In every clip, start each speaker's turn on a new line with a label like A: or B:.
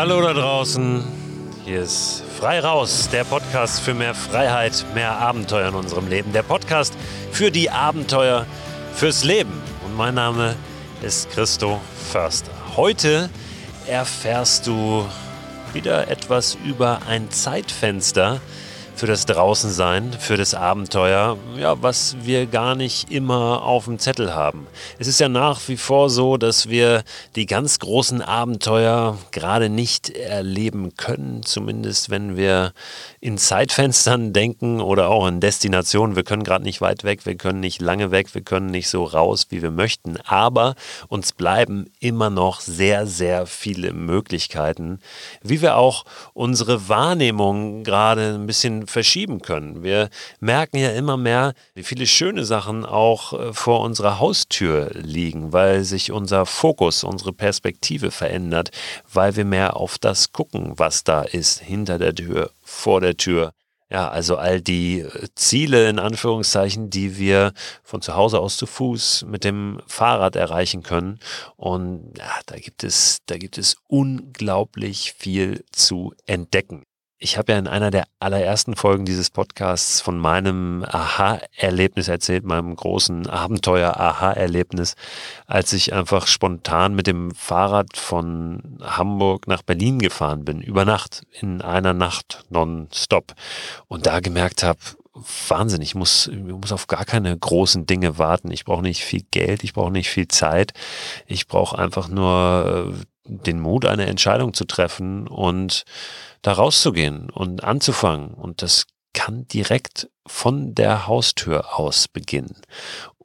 A: Hallo da draußen. Hier ist Frei Raus, der Podcast für mehr Freiheit, mehr Abenteuer in unserem Leben. Der Podcast für die Abenteuer fürs Leben. Und mein Name ist Christo Förster. Heute erfährst du wieder etwas über ein Zeitfenster, für das Draußensein, für das Abenteuer, ja, was wir gar nicht immer auf dem Zettel haben. Es ist ja nach wie vor so, dass wir die ganz großen Abenteuer gerade nicht erleben können, zumindest wenn wir in Zeitfenstern denken oder auch in Destinationen. Wir können gerade nicht weit weg, wir können nicht lange weg, wir können nicht so raus, wie wir möchten, aber uns bleiben immer noch sehr, sehr viele Möglichkeiten, wie wir auch unsere Wahrnehmung gerade ein bisschen verschieben können. Wir merken ja immer mehr, wie viele schöne Sachen auch äh, vor unserer Haustür liegen, weil sich unser Fokus, unsere Perspektive verändert, weil wir mehr auf das gucken, was da ist, hinter der Tür, vor der Tür. Ja, also all die äh, Ziele in Anführungszeichen, die wir von zu Hause aus zu Fuß mit dem Fahrrad erreichen können. Und ja, da gibt es, da gibt es unglaublich viel zu entdecken. Ich habe ja in einer der allerersten Folgen dieses Podcasts von meinem Aha-Erlebnis erzählt, meinem großen Abenteuer-Aha-Erlebnis, als ich einfach spontan mit dem Fahrrad von Hamburg nach Berlin gefahren bin, über Nacht, in einer Nacht nonstop. Und da gemerkt habe, Wahnsinn, ich muss, ich muss auf gar keine großen Dinge warten. Ich brauche nicht viel Geld, ich brauche nicht viel Zeit. Ich brauche einfach nur äh, den Mut, eine Entscheidung zu treffen und da rauszugehen und anzufangen. Und das kann direkt von der Haustür aus beginnen.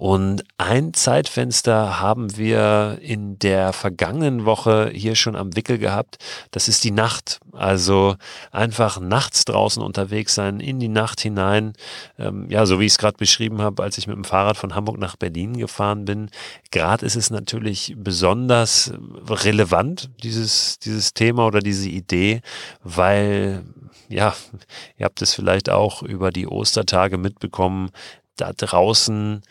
A: Und ein Zeitfenster haben wir in der vergangenen Woche hier schon am Wickel gehabt. Das ist die Nacht. Also einfach nachts draußen unterwegs sein, in die Nacht hinein. Ähm, ja, so wie ich es gerade beschrieben habe, als ich mit dem Fahrrad von Hamburg nach Berlin gefahren bin. Gerade ist es natürlich besonders relevant, dieses, dieses Thema oder diese Idee, weil ja, ihr habt es vielleicht auch über die Ostertage mitbekommen, da draußen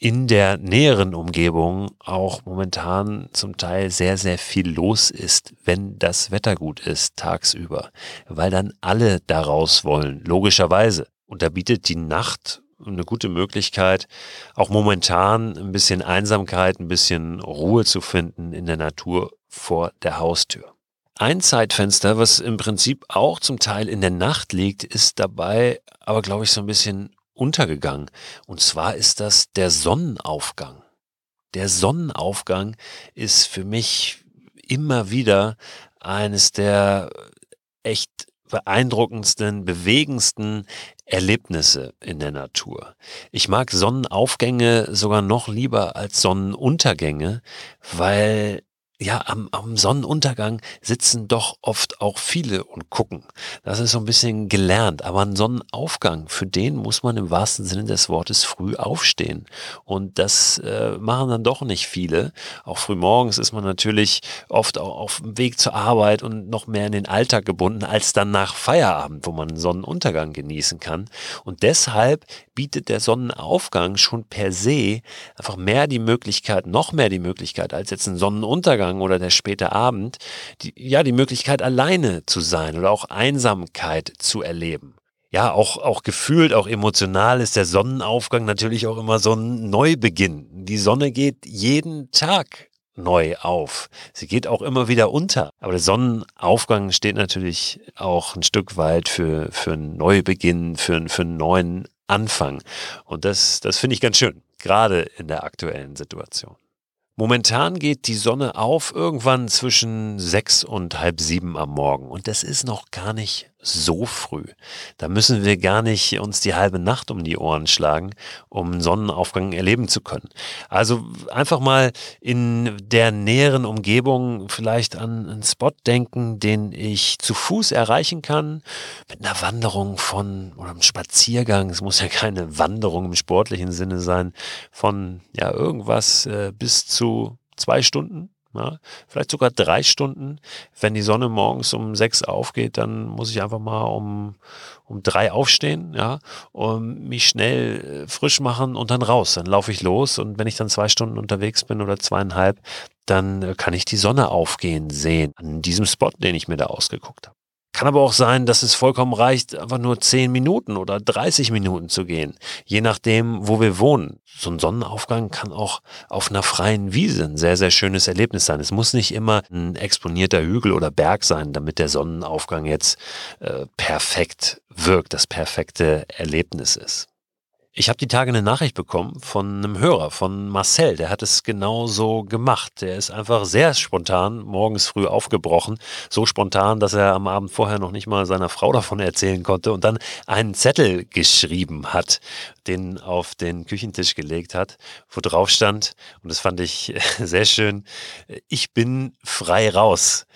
A: in der näheren Umgebung auch momentan zum Teil sehr, sehr viel los ist, wenn das Wetter gut ist tagsüber, weil dann alle da raus wollen, logischerweise. Und da bietet die Nacht eine gute Möglichkeit, auch momentan ein bisschen Einsamkeit, ein bisschen Ruhe zu finden in der Natur vor der Haustür. Ein Zeitfenster, was im Prinzip auch zum Teil in der Nacht liegt, ist dabei aber, glaube ich, so ein bisschen untergegangen. Und zwar ist das der Sonnenaufgang. Der Sonnenaufgang ist für mich immer wieder eines der echt beeindruckendsten, bewegendsten Erlebnisse in der Natur. Ich mag Sonnenaufgänge sogar noch lieber als Sonnenuntergänge, weil ja, am, am Sonnenuntergang sitzen doch oft auch viele und gucken. Das ist so ein bisschen gelernt. Aber ein Sonnenaufgang, für den muss man im wahrsten Sinne des Wortes früh aufstehen. Und das äh, machen dann doch nicht viele. Auch früh morgens ist man natürlich oft auch auf dem Weg zur Arbeit und noch mehr in den Alltag gebunden als dann nach Feierabend, wo man einen Sonnenuntergang genießen kann. Und deshalb bietet der Sonnenaufgang schon per se einfach mehr die Möglichkeit, noch mehr die Möglichkeit als jetzt ein Sonnenuntergang Sonnenuntergang oder der späte Abend, die, ja, die Möglichkeit alleine zu sein oder auch Einsamkeit zu erleben. Ja, auch, auch gefühlt, auch emotional ist der Sonnenaufgang natürlich auch immer so ein Neubeginn. Die Sonne geht jeden Tag neu auf. Sie geht auch immer wieder unter. Aber der Sonnenaufgang steht natürlich auch ein Stück weit für, für einen Neubeginn, für, für einen neuen Anfang. Und das, das finde ich ganz schön, gerade in der aktuellen Situation. Momentan geht die Sonne auf irgendwann zwischen sechs und halb sieben am Morgen. Und das ist noch gar nicht so früh. Da müssen wir gar nicht uns die halbe Nacht um die Ohren schlagen, um Sonnenaufgang erleben zu können. Also einfach mal in der näheren Umgebung vielleicht an einen Spot denken, den ich zu Fuß erreichen kann, mit einer Wanderung von oder einem Spaziergang. Es muss ja keine Wanderung im sportlichen Sinne sein, von ja irgendwas äh, bis zu zwei Stunden ja, vielleicht sogar drei Stunden. Wenn die Sonne morgens um sechs aufgeht, dann muss ich einfach mal um, um drei aufstehen, ja, und mich schnell äh, frisch machen und dann raus. Dann laufe ich los und wenn ich dann zwei Stunden unterwegs bin oder zweieinhalb, dann äh, kann ich die Sonne aufgehen sehen an diesem Spot, den ich mir da ausgeguckt habe. Kann aber auch sein, dass es vollkommen reicht, einfach nur 10 Minuten oder 30 Minuten zu gehen, je nachdem, wo wir wohnen. So ein Sonnenaufgang kann auch auf einer freien Wiese ein sehr, sehr schönes Erlebnis sein. Es muss nicht immer ein exponierter Hügel oder Berg sein, damit der Sonnenaufgang jetzt äh, perfekt wirkt, das perfekte Erlebnis ist. Ich habe die Tage eine Nachricht bekommen von einem Hörer, von Marcel, der hat es genau so gemacht. Der ist einfach sehr spontan morgens früh aufgebrochen. So spontan, dass er am Abend vorher noch nicht mal seiner Frau davon erzählen konnte und dann einen Zettel geschrieben hat, den auf den Küchentisch gelegt hat, wo drauf stand, und das fand ich sehr schön, ich bin frei raus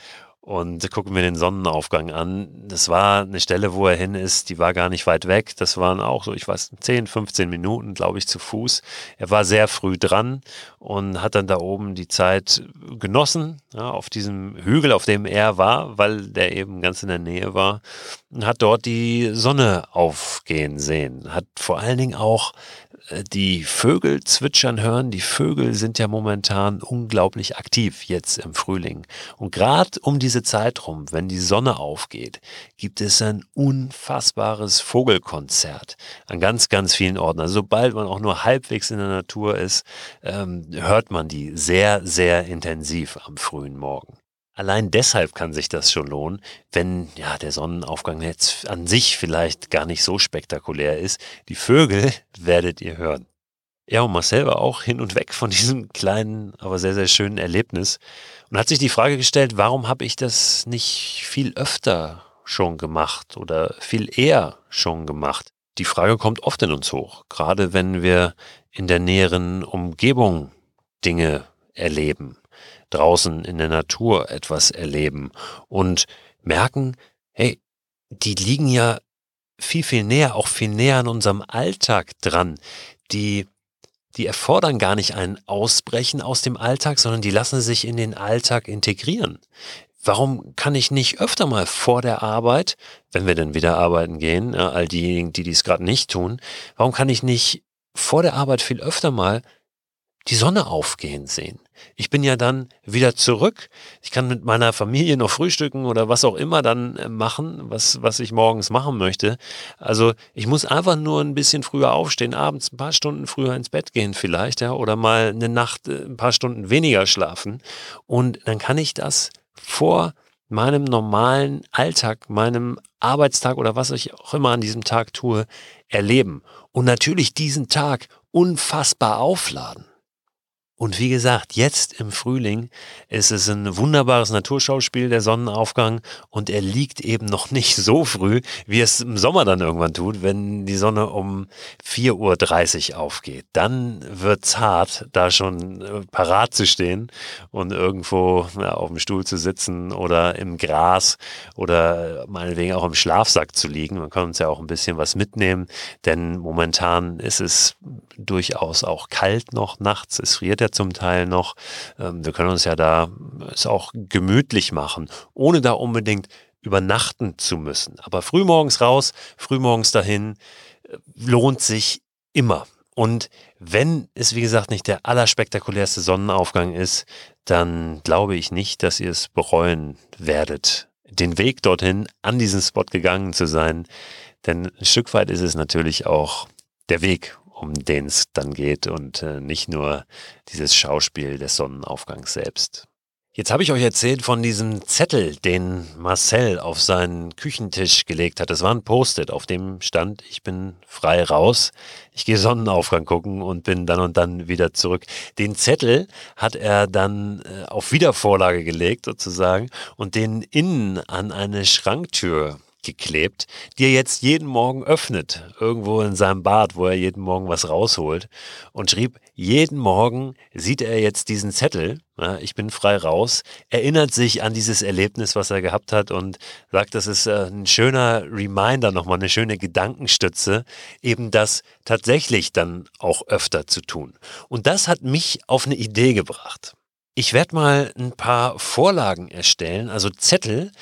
A: und gucken mir den Sonnenaufgang an. Das war eine Stelle, wo er hin ist, die war gar nicht weit weg. Das waren auch so, ich weiß, 10, 15 Minuten, glaube ich, zu Fuß. Er war sehr früh dran und hat dann da oben die Zeit genossen, ja, auf diesem Hügel, auf dem er war, weil der eben ganz in der Nähe war, und hat dort die Sonne aufgehen sehen. Hat vor allen Dingen auch die Vögel zwitschern hören. Die Vögel sind ja momentan unglaublich aktiv jetzt im Frühling. Und gerade um diese Zeit rum, wenn die Sonne aufgeht, gibt es ein unfassbares Vogelkonzert an ganz, ganz vielen Orten. Also sobald man auch nur halbwegs in der Natur ist, ähm, hört man die sehr, sehr intensiv am frühen Morgen. Allein deshalb kann sich das schon lohnen, wenn ja der Sonnenaufgang jetzt an sich vielleicht gar nicht so spektakulär ist. Die Vögel werdet ihr hören. Ja, und Marcel war auch hin und weg von diesem kleinen, aber sehr, sehr schönen Erlebnis und hat sich die Frage gestellt, warum habe ich das nicht viel öfter schon gemacht oder viel eher schon gemacht? Die Frage kommt oft in uns hoch, gerade wenn wir in der näheren Umgebung Dinge erleben draußen in der Natur etwas erleben und merken, hey, die liegen ja viel, viel näher, auch viel näher an unserem Alltag dran. Die, die erfordern gar nicht ein Ausbrechen aus dem Alltag, sondern die lassen sich in den Alltag integrieren. Warum kann ich nicht öfter mal vor der Arbeit, wenn wir denn wieder arbeiten gehen, all diejenigen, die dies gerade nicht tun, warum kann ich nicht vor der Arbeit viel öfter mal die Sonne aufgehen sehen. Ich bin ja dann wieder zurück. Ich kann mit meiner Familie noch frühstücken oder was auch immer dann äh, machen, was, was ich morgens machen möchte. Also ich muss einfach nur ein bisschen früher aufstehen, abends ein paar Stunden früher ins Bett gehen vielleicht, ja, oder mal eine Nacht äh, ein paar Stunden weniger schlafen. Und dann kann ich das vor meinem normalen Alltag, meinem Arbeitstag oder was ich auch immer an diesem Tag tue, erleben. Und natürlich diesen Tag unfassbar aufladen. Und wie gesagt, jetzt im Frühling ist es ein wunderbares Naturschauspiel, der Sonnenaufgang. Und er liegt eben noch nicht so früh, wie es im Sommer dann irgendwann tut, wenn die Sonne um 4.30 Uhr aufgeht. Dann wird es hart, da schon äh, parat zu stehen und irgendwo ja, auf dem Stuhl zu sitzen oder im Gras oder meinetwegen auch im Schlafsack zu liegen. Man kann uns ja auch ein bisschen was mitnehmen, denn momentan ist es durchaus auch kalt noch nachts. Es friert ja zum Teil noch. Ähm, wir können uns ja da es auch gemütlich machen, ohne da unbedingt übernachten zu müssen. Aber frühmorgens raus, frühmorgens dahin, äh, lohnt sich immer. Und wenn es, wie gesagt, nicht der allerspektakulärste Sonnenaufgang ist, dann glaube ich nicht, dass ihr es bereuen werdet, den Weg dorthin an diesen Spot gegangen zu sein. Denn ein Stück weit ist es natürlich auch der Weg um den es dann geht und äh, nicht nur dieses Schauspiel des Sonnenaufgangs selbst. Jetzt habe ich euch erzählt von diesem Zettel, den Marcel auf seinen Küchentisch gelegt hat. Das war ein Post-it, auf dem stand, ich bin frei raus, ich gehe Sonnenaufgang gucken und bin dann und dann wieder zurück. Den Zettel hat er dann äh, auf Wiedervorlage gelegt sozusagen und den innen an eine Schranktür geklebt, die er jetzt jeden Morgen öffnet, irgendwo in seinem Bad, wo er jeden Morgen was rausholt und schrieb, jeden Morgen sieht er jetzt diesen Zettel, ja, ich bin frei raus, erinnert sich an dieses Erlebnis, was er gehabt hat und sagt, das ist äh, ein schöner Reminder, nochmal eine schöne Gedankenstütze, eben das tatsächlich dann auch öfter zu tun. Und das hat mich auf eine Idee gebracht. Ich werde mal ein paar Vorlagen erstellen, also Zettel,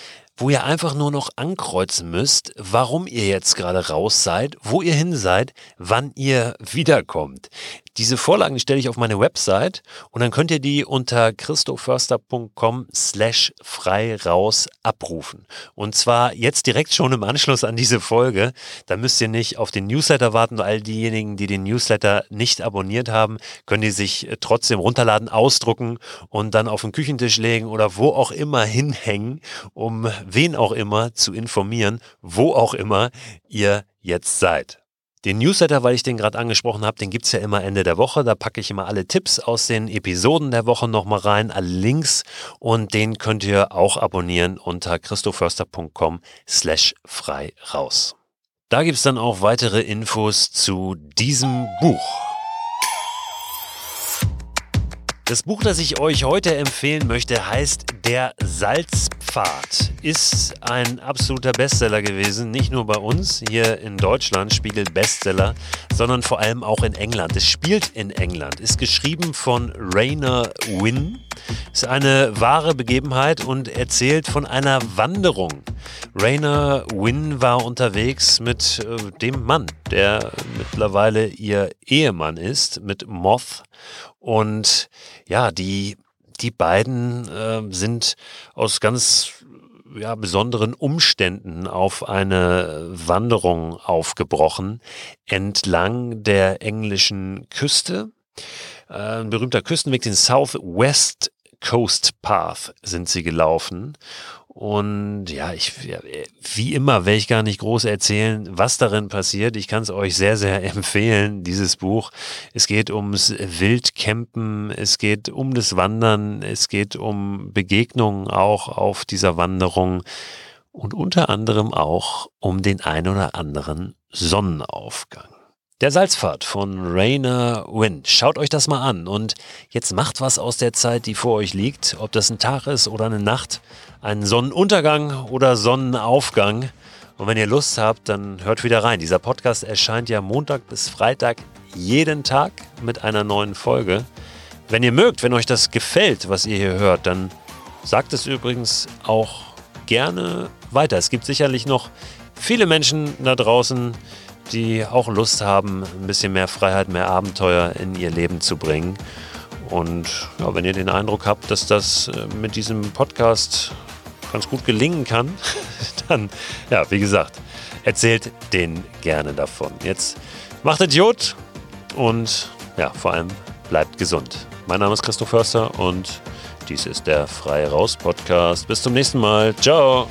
A: wo ihr einfach nur noch ankreuzen müsst, warum ihr jetzt gerade raus seid, wo ihr hin seid, wann ihr wiederkommt. Diese Vorlagen stelle ich auf meine Website und dann könnt ihr die unter christoförster.com slash frei raus abrufen. Und zwar jetzt direkt schon im Anschluss an diese Folge. Da müsst ihr nicht auf den Newsletter warten. All diejenigen, die den Newsletter nicht abonniert haben, können die sich trotzdem runterladen, ausdrucken und dann auf den Küchentisch legen oder wo auch immer hinhängen, um wen auch immer zu informieren, wo auch immer ihr jetzt seid. Den Newsletter, weil ich den gerade angesprochen habe, den gibt es ja immer Ende der Woche. Da packe ich immer alle Tipps aus den Episoden der Woche nochmal rein, alle Links und den könnt ihr auch abonnieren unter christoförster.com slash frei raus. Da gibt es dann auch weitere Infos zu diesem Buch. Das Buch, das ich euch heute empfehlen möchte, heißt Der Salzpfad. Ist ein absoluter Bestseller gewesen, nicht nur bei uns hier in Deutschland, Spiegel Bestseller, sondern vor allem auch in England. Es spielt in England, ist geschrieben von Rainer Wynn, ist eine wahre Begebenheit und erzählt von einer Wanderung. Rainer Wynn war unterwegs mit äh, dem Mann, der mittlerweile ihr Ehemann ist, mit Moth und ja, die, die beiden äh, sind aus ganz ja, besonderen Umständen auf eine Wanderung aufgebrochen entlang der englischen Küste. Äh, ein berühmter Küstenweg, den Southwest Coast Path sind sie gelaufen und ja, ich, wie immer, werde ich gar nicht groß erzählen, was darin passiert. Ich kann es euch sehr, sehr empfehlen, dieses Buch. Es geht ums Wildcampen, es geht um das Wandern, es geht um Begegnungen auch auf dieser Wanderung und unter anderem auch um den ein oder anderen Sonnenaufgang. Der Salzpfad von Rainer Wynn. Schaut euch das mal an und jetzt macht was aus der Zeit, die vor euch liegt. Ob das ein Tag ist oder eine Nacht, ein Sonnenuntergang oder Sonnenaufgang. Und wenn ihr Lust habt, dann hört wieder rein. Dieser Podcast erscheint ja Montag bis Freitag jeden Tag mit einer neuen Folge. Wenn ihr mögt, wenn euch das gefällt, was ihr hier hört, dann sagt es übrigens auch gerne weiter. Es gibt sicherlich noch viele Menschen da draußen, die auch Lust haben, ein bisschen mehr Freiheit, mehr Abenteuer in ihr Leben zu bringen. Und ja, wenn ihr den Eindruck habt, dass das äh, mit diesem Podcast ganz gut gelingen kann, dann, ja, wie gesagt, erzählt den gerne davon. Jetzt macht Idiot und ja, vor allem bleibt gesund. Mein Name ist Christoph Förster und dies ist der Frei Raus Podcast. Bis zum nächsten Mal. Ciao.